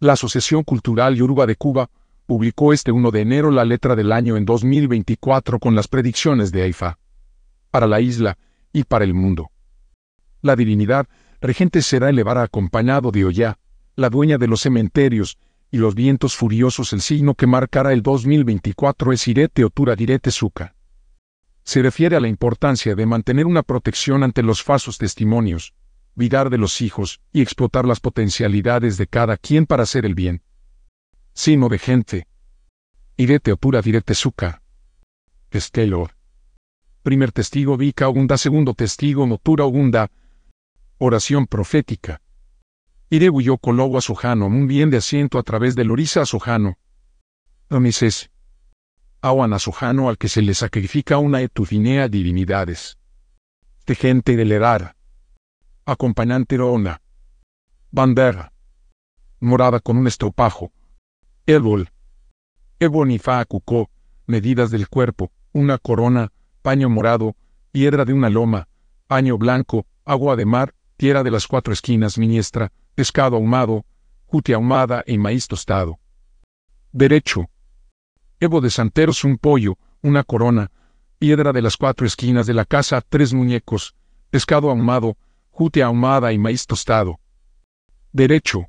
La Asociación Cultural Yoruba de Cuba publicó este 1 de enero la letra del año en 2024 con las predicciones de Aifa. Para la isla y para el mundo. La divinidad regente será elevada acompañado de Oya, la dueña de los cementerios, y los vientos furiosos el signo que marcará el 2024 es Irete Otura Direte Suka. Se refiere a la importancia de mantener una protección ante los falsos testimonios, vidar de los hijos y explotar las potencialidades de cada quien para hacer el bien. Sino de gente. Irete Otura Direte Suka. Estelo. Primer testigo Vika Ogunda, segundo testigo Notura Ogunda. Oración profética. Ire huyó Cologo a Sojano, un bien de asiento a través de Lorisa a Sojano. Omises. Awan a Sojano al que se le sacrifica una etufinea divinidades. De gente del Erara. Acompañante Rona. Bandera. Morada con un estropajo. Ebol. Ebonifa cucó, medidas del cuerpo, una corona, paño morado, piedra de una loma, paño blanco, agua de mar, tierra de las cuatro esquinas. Miniestra, pescado ahumado, jute ahumada y maíz tostado. Derecho. Evo de santeros un pollo, una corona, piedra de las cuatro esquinas de la casa tres muñecos, pescado ahumado, jute ahumada y maíz tostado. Derecho.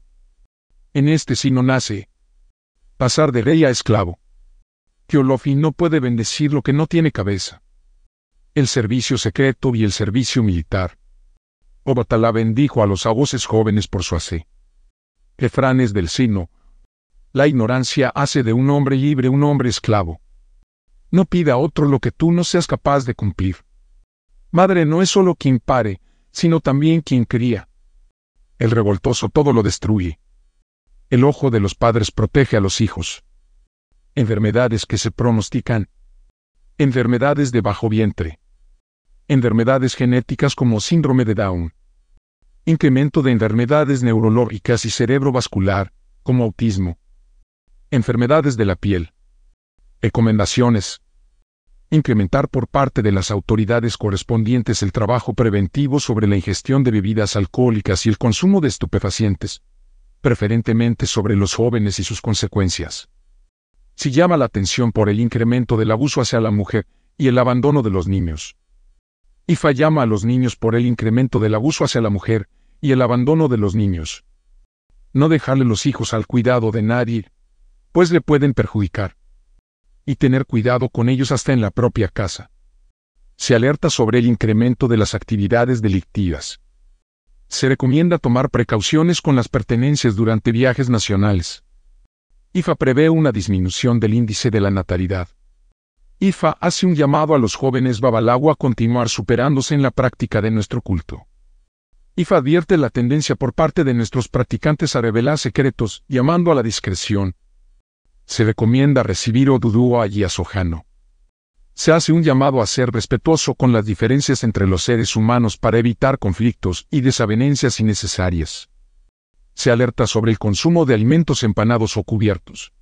En este sino nace, pasar de rey a esclavo. Teolofi no puede bendecir lo que no tiene cabeza. El servicio secreto y el servicio militar. Obatalá bendijo a los agoces jóvenes por su hace. Refranes del sino. La ignorancia hace de un hombre libre un hombre esclavo. No pida a otro lo que tú no seas capaz de cumplir. Madre no es solo quien pare, sino también quien cría. El revoltoso todo lo destruye. El ojo de los padres protege a los hijos. Enfermedades que se pronostican. Enfermedades de bajo vientre. Enfermedades genéticas como síndrome de Down. Incremento de enfermedades neurológicas y cerebrovascular, como autismo. Enfermedades de la piel. Recomendaciones. Incrementar por parte de las autoridades correspondientes el trabajo preventivo sobre la ingestión de bebidas alcohólicas y el consumo de estupefacientes preferentemente sobre los jóvenes y sus consecuencias. Si llama la atención por el incremento del abuso hacia la mujer y el abandono de los niños. IFA llama a los niños por el incremento del abuso hacia la mujer y el abandono de los niños. No dejarle los hijos al cuidado de nadie, pues le pueden perjudicar. Y tener cuidado con ellos hasta en la propia casa. Se alerta sobre el incremento de las actividades delictivas se recomienda tomar precauciones con las pertenencias durante viajes nacionales. IFA prevé una disminución del índice de la natalidad. IFA hace un llamado a los jóvenes Babalagua a continuar superándose en la práctica de nuestro culto. IFA advierte la tendencia por parte de nuestros practicantes a revelar secretos, llamando a la discreción. Se recomienda recibir Oduduo allí a Sojano se hace un llamado a ser respetuoso con las diferencias entre los seres humanos para evitar conflictos y desavenencias innecesarias. Se alerta sobre el consumo de alimentos empanados o cubiertos.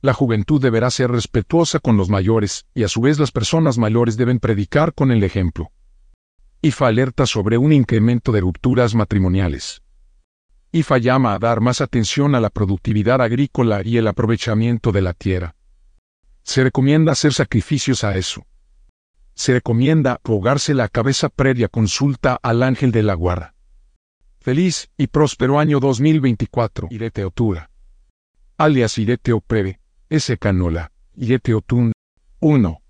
La juventud deberá ser respetuosa con los mayores, y a su vez las personas mayores deben predicar con el ejemplo. IFA alerta sobre un incremento de rupturas matrimoniales. IFA llama a dar más atención a la productividad agrícola y el aprovechamiento de la tierra. Se recomienda hacer sacrificios a eso. Se recomienda rogarse la cabeza previa consulta al ángel de la guarda. Feliz y próspero año 2024. Irete Otura. Alias Irete Opreve. S. Canola. Irete Otun. 1.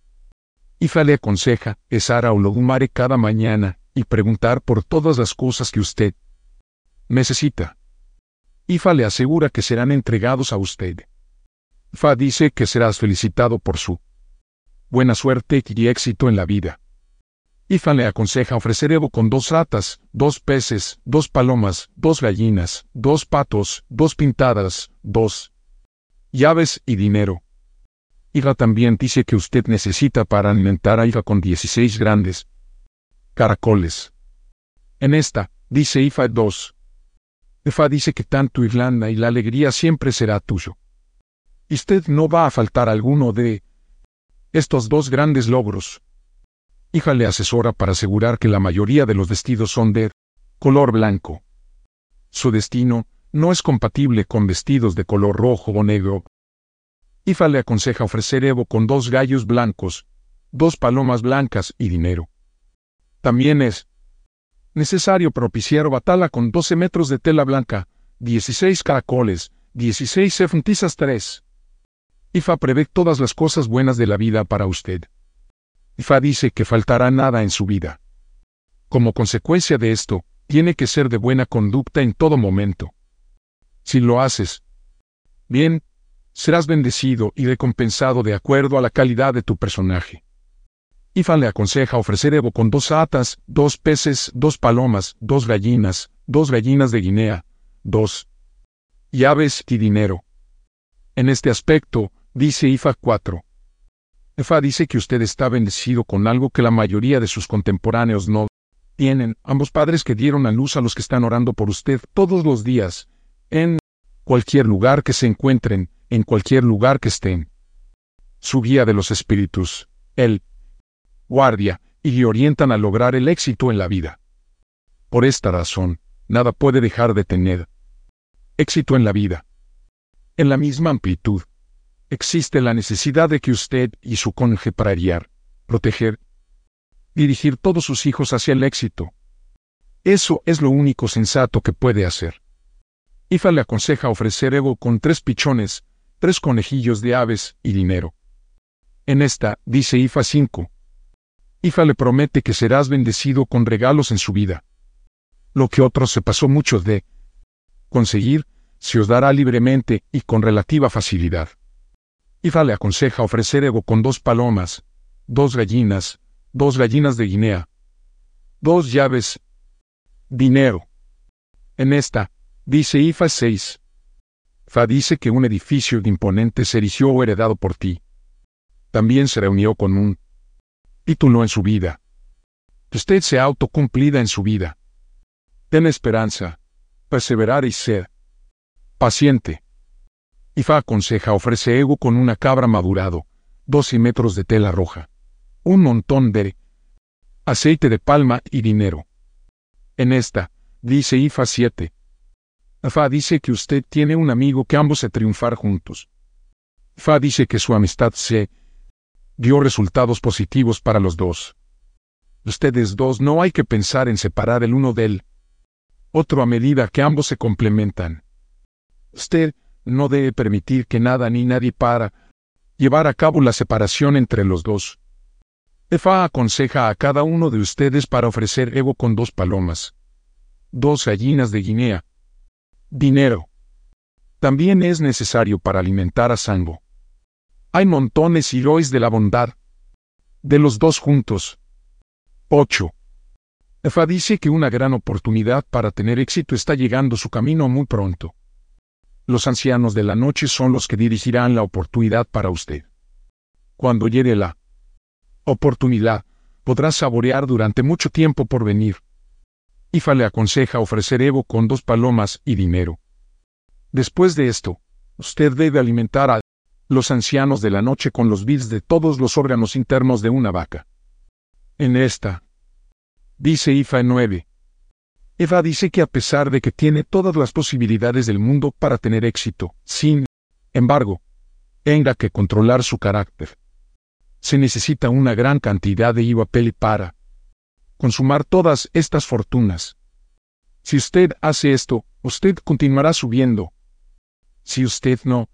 Ifa le aconseja, esar o logumare cada mañana, y preguntar por todas las cosas que usted necesita. Ifa le asegura que serán entregados a usted. Fa dice que serás felicitado por su buena suerte y éxito en la vida. Ifa le aconseja ofrecer Evo con dos ratas, dos peces, dos palomas, dos gallinas, dos patos, dos pintadas, dos llaves y dinero. Ifa también dice que usted necesita para alimentar a Ifa con 16 grandes caracoles. En esta, dice Ifa 2. Ifa dice que tanto Irlanda y la alegría siempre será tuyo y usted no va a faltar alguno de estos dos grandes logros. Hija le asesora para asegurar que la mayoría de los vestidos son de color blanco. Su destino no es compatible con vestidos de color rojo o negro. Ifa le aconseja ofrecer Evo con dos gallos blancos, dos palomas blancas y dinero. También es necesario propiciar batala con 12 metros de tela blanca, 16 caracoles, 16 cefuntisas 3. Ifa prevé todas las cosas buenas de la vida para usted. Ifa dice que faltará nada en su vida. Como consecuencia de esto, tiene que ser de buena conducta en todo momento. Si lo haces, bien, serás bendecido y recompensado de acuerdo a la calidad de tu personaje. Ifa le aconseja ofrecer Evo con dos atas, dos peces, dos palomas, dos gallinas, dos gallinas de Guinea, dos llaves y dinero. En este aspecto, dice Ifa 4. Ifa dice que usted está bendecido con algo que la mayoría de sus contemporáneos no tienen, ambos padres que dieron a luz a los que están orando por usted todos los días, en cualquier lugar que se encuentren, en cualquier lugar que estén. Su guía de los espíritus, él, guardia, y orientan a lograr el éxito en la vida. Por esta razón, nada puede dejar de tener éxito en la vida. En la misma amplitud, existe la necesidad de que usted y su cónyuge para proteger, dirigir todos sus hijos hacia el éxito. Eso es lo único sensato que puede hacer. Ifa le aconseja ofrecer Evo con tres pichones, tres conejillos de aves y dinero. En esta, dice Ifa 5. Ifa le promete que serás bendecido con regalos en su vida. Lo que otros se pasó mucho de conseguir, se os dará libremente y con relativa facilidad. Ifa le aconseja ofrecer Evo con dos palomas, dos gallinas, dos gallinas de Guinea, dos llaves, dinero. En esta, dice IFA 6. Fa dice que un edificio imponente se erigió o heredado por ti. También se reunió con un título en su vida. Usted se autocumplida en su vida. Ten esperanza, perseverar y ser paciente. Ifa aconseja ofrece ego con una cabra madurado, 12 metros de tela roja un montón de aceite de palma y dinero. En esta, dice IFA 7. Fa dice que usted tiene un amigo que ambos se triunfar juntos. Fa dice que su amistad se dio resultados positivos para los dos. Ustedes dos no hay que pensar en separar el uno del otro a medida que ambos se complementan. Usted no debe permitir que nada ni nadie para llevar a cabo la separación entre los dos. Efa aconseja a cada uno de ustedes para ofrecer Evo con dos palomas, dos gallinas de Guinea, dinero. También es necesario para alimentar a Sango. Hay montones y lois de la bondad. De los dos juntos. 8. Efa dice que una gran oportunidad para tener éxito está llegando su camino muy pronto. Los ancianos de la noche son los que dirigirán la oportunidad para usted. Cuando llegue la oportunidad, podrás saborear durante mucho tiempo por venir. Ifa le aconseja ofrecer Evo con dos palomas y dinero. Después de esto, usted debe alimentar a los ancianos de la noche con los bits de todos los órganos internos de una vaca. En esta, dice Ifa 9. Eva dice que a pesar de que tiene todas las posibilidades del mundo para tener éxito, sin embargo, tenga que controlar su carácter se necesita una gran cantidad de IVA-PELI para consumar todas estas fortunas. Si usted hace esto, usted continuará subiendo. Si usted no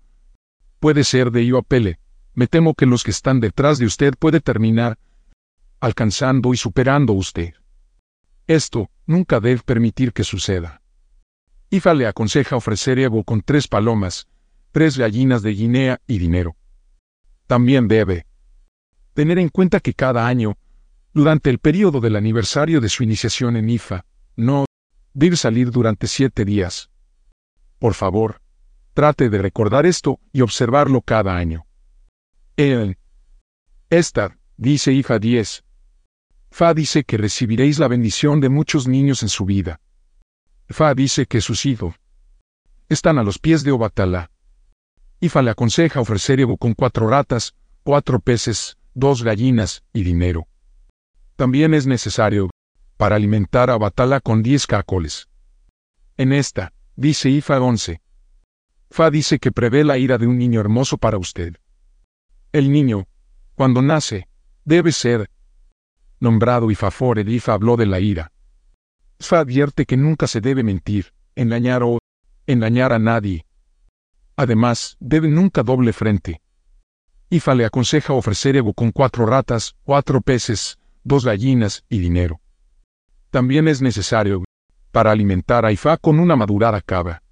puede ser de IVA-PELE, me temo que los que están detrás de usted puede terminar alcanzando y superando usted. Esto nunca debe permitir que suceda. IFA le aconseja ofrecer Evo con tres palomas, tres gallinas de Guinea y dinero. También debe tener en cuenta que cada año, durante el periodo del aniversario de su iniciación en IFA, no debe salir durante siete días. Por favor, trate de recordar esto y observarlo cada año. El esta, dice IFA 10. Fa dice que recibiréis la bendición de muchos niños en su vida. Fa dice que sus hijos están a los pies de Obatala. Ifa le aconseja ofrecer Evo con cuatro ratas, cuatro peces, dos gallinas y dinero. También es necesario para alimentar a Batala con diez cacoles. En esta, dice IFA 11. Fa dice que prevé la ira de un niño hermoso para usted. El niño, cuando nace, debe ser nombrado Ifafore. Ifa habló de la ira. Fa advierte que nunca se debe mentir, engañar o engañar a nadie. Además, debe nunca doble frente. Ifa le aconseja ofrecer ego con cuatro ratas, cuatro peces, dos gallinas y dinero. También es necesario, para alimentar a Ifa con una madurada cabra.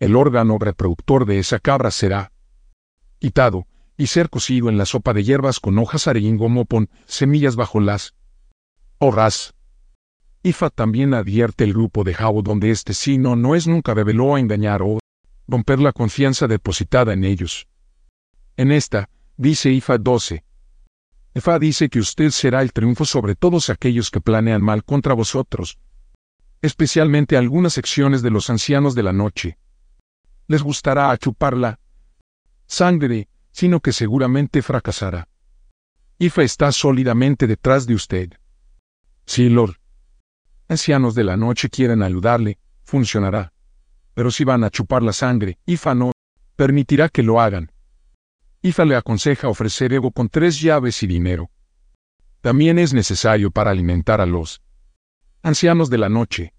El órgano reproductor de esa cabra será quitado y ser cocido en la sopa de hierbas con hojas mopon, semillas bajo las horas. Ifa también advierte el grupo de Jao donde este sino no es nunca reveló a engañar o romper la confianza depositada en ellos. En esta, dice Ifa 12. Ifa dice que usted será el triunfo sobre todos aquellos que planean mal contra vosotros, especialmente algunas secciones de los ancianos de la noche. Les gustará chuparla sangre, sino que seguramente fracasará. Ifa está sólidamente detrás de usted. Si Lord ancianos de la noche quieren ayudarle, funcionará. Pero si van a chupar la sangre, Ifa no permitirá que lo hagan. Ifa le aconseja ofrecer ego con tres llaves y dinero. También es necesario para alimentar a los ancianos de la noche.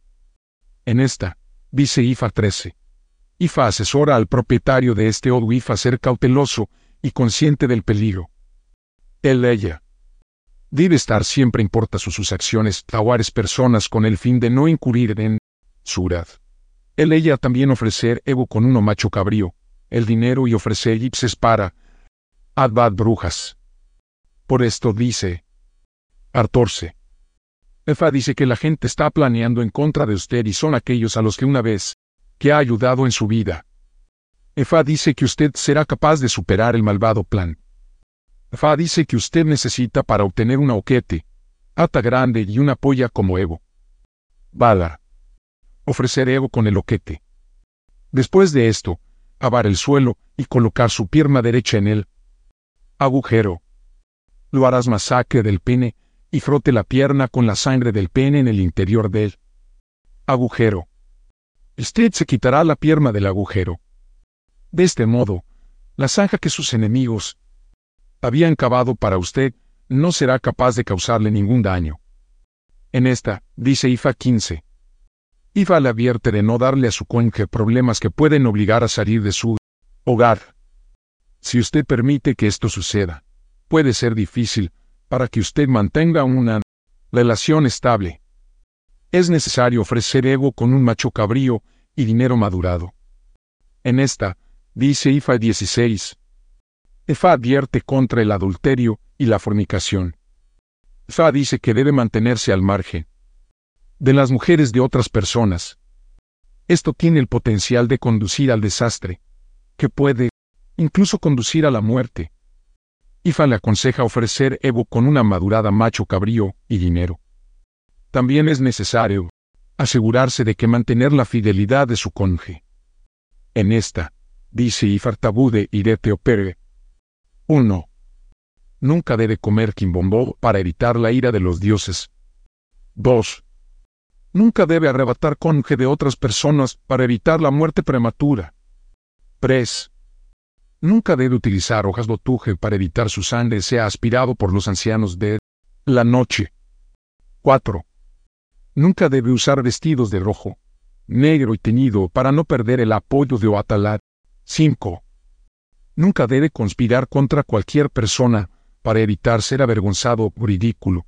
En esta, dice Ifa 13. Ifa asesora al propietario de este Odu Ifa ser cauteloso y consciente del peligro. Él ella. Debe estar siempre importa sus, sus acciones, tawares personas con el fin de no incurrir en surad. Él ella también ofrecer ego con uno macho cabrío, el dinero y ofrecer ipses para advad brujas. Por esto dice Artorce. Efa dice que la gente está planeando en contra de usted y son aquellos a los que una vez que ha ayudado en su vida. Efa dice que usted será capaz de superar el malvado plan. Efa dice que usted necesita para obtener una oquete, ata grande y una polla como Evo. Bala. Ofrecer Evo con el oquete. Después de esto, avar el suelo y colocar su pierna derecha en él. Agujero. Lo harás masacre del pene y frote la pierna con la sangre del pene en el interior de él. Agujero. Usted se quitará la pierna del agujero. De este modo, la zanja que sus enemigos habían cavado para usted no será capaz de causarle ningún daño. En esta, dice IFA 15. IFA le advierte de no darle a su cónyuge problemas que pueden obligar a salir de su hogar. Si usted permite que esto suceda, puede ser difícil para que usted mantenga una relación estable. Es necesario ofrecer ego con un macho cabrío y dinero madurado. En esta, dice IFA 16. EFA advierte contra el adulterio y la fornicación. EFA dice que debe mantenerse al margen de las mujeres de otras personas. Esto tiene el potencial de conducir al desastre, que puede incluso conducir a la muerte. IFA le aconseja ofrecer Evo con una madurada macho cabrío y dinero. También es necesario asegurarse de que mantener la fidelidad de su conje. En esta, dice Ifartabude Irete Opere. 1. Nunca debe comer quimbombo para evitar la ira de los dioses. 2. Nunca debe arrebatar conje de otras personas para evitar la muerte prematura. 3. Nunca debe utilizar hojas botuje para evitar su sangre sea aspirado por los ancianos de la noche. 4. Nunca debe usar vestidos de rojo, negro y teñido para no perder el apoyo de Oatalat. 5. Nunca debe conspirar contra cualquier persona para evitar ser avergonzado o ridículo.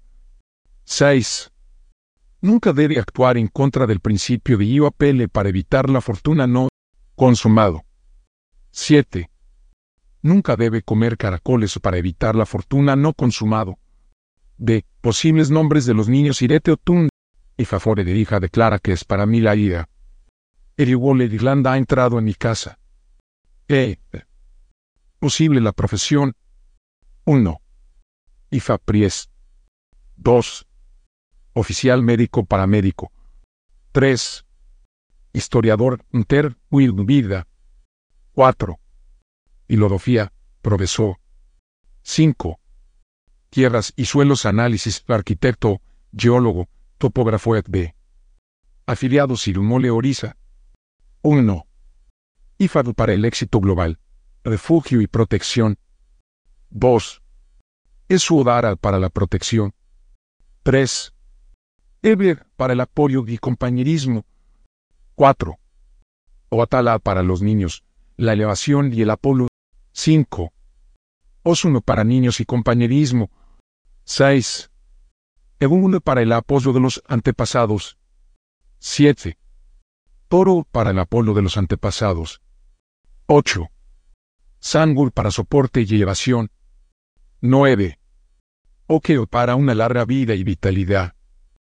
6. Nunca debe actuar en contra del principio de IOAPL para evitar la fortuna no consumado. 7. Nunca debe comer caracoles para evitar la fortuna no consumado. D. Posibles nombres de los niños Irete Otun. Y Fafore de hija declara que es para mí la ira. Eriwole Irlanda ha entrado en mi casa. E. Posible la profesión. 1. IFA Pries. 2. Oficial médico paramédico. 3. Historiador Inter Vida. 4. Hilodofía, profesor. 5. Tierras y suelos análisis, arquitecto, geólogo, topógrafo B. Afiliado Sirumole Orisa. 1. IFAD para el éxito global, refugio y protección. 2. Esudara para la protección. 3. Eber para el apoyo y compañerismo. 4. Oatala para los niños, la elevación y el Apolo. 5. Osuno para niños y compañerismo. 6. Eguno para el apoyo de los antepasados. 7. Toro para el Apolo de los antepasados. 8. Sangul para soporte y elevación. 9. Okeo para una larga vida y vitalidad.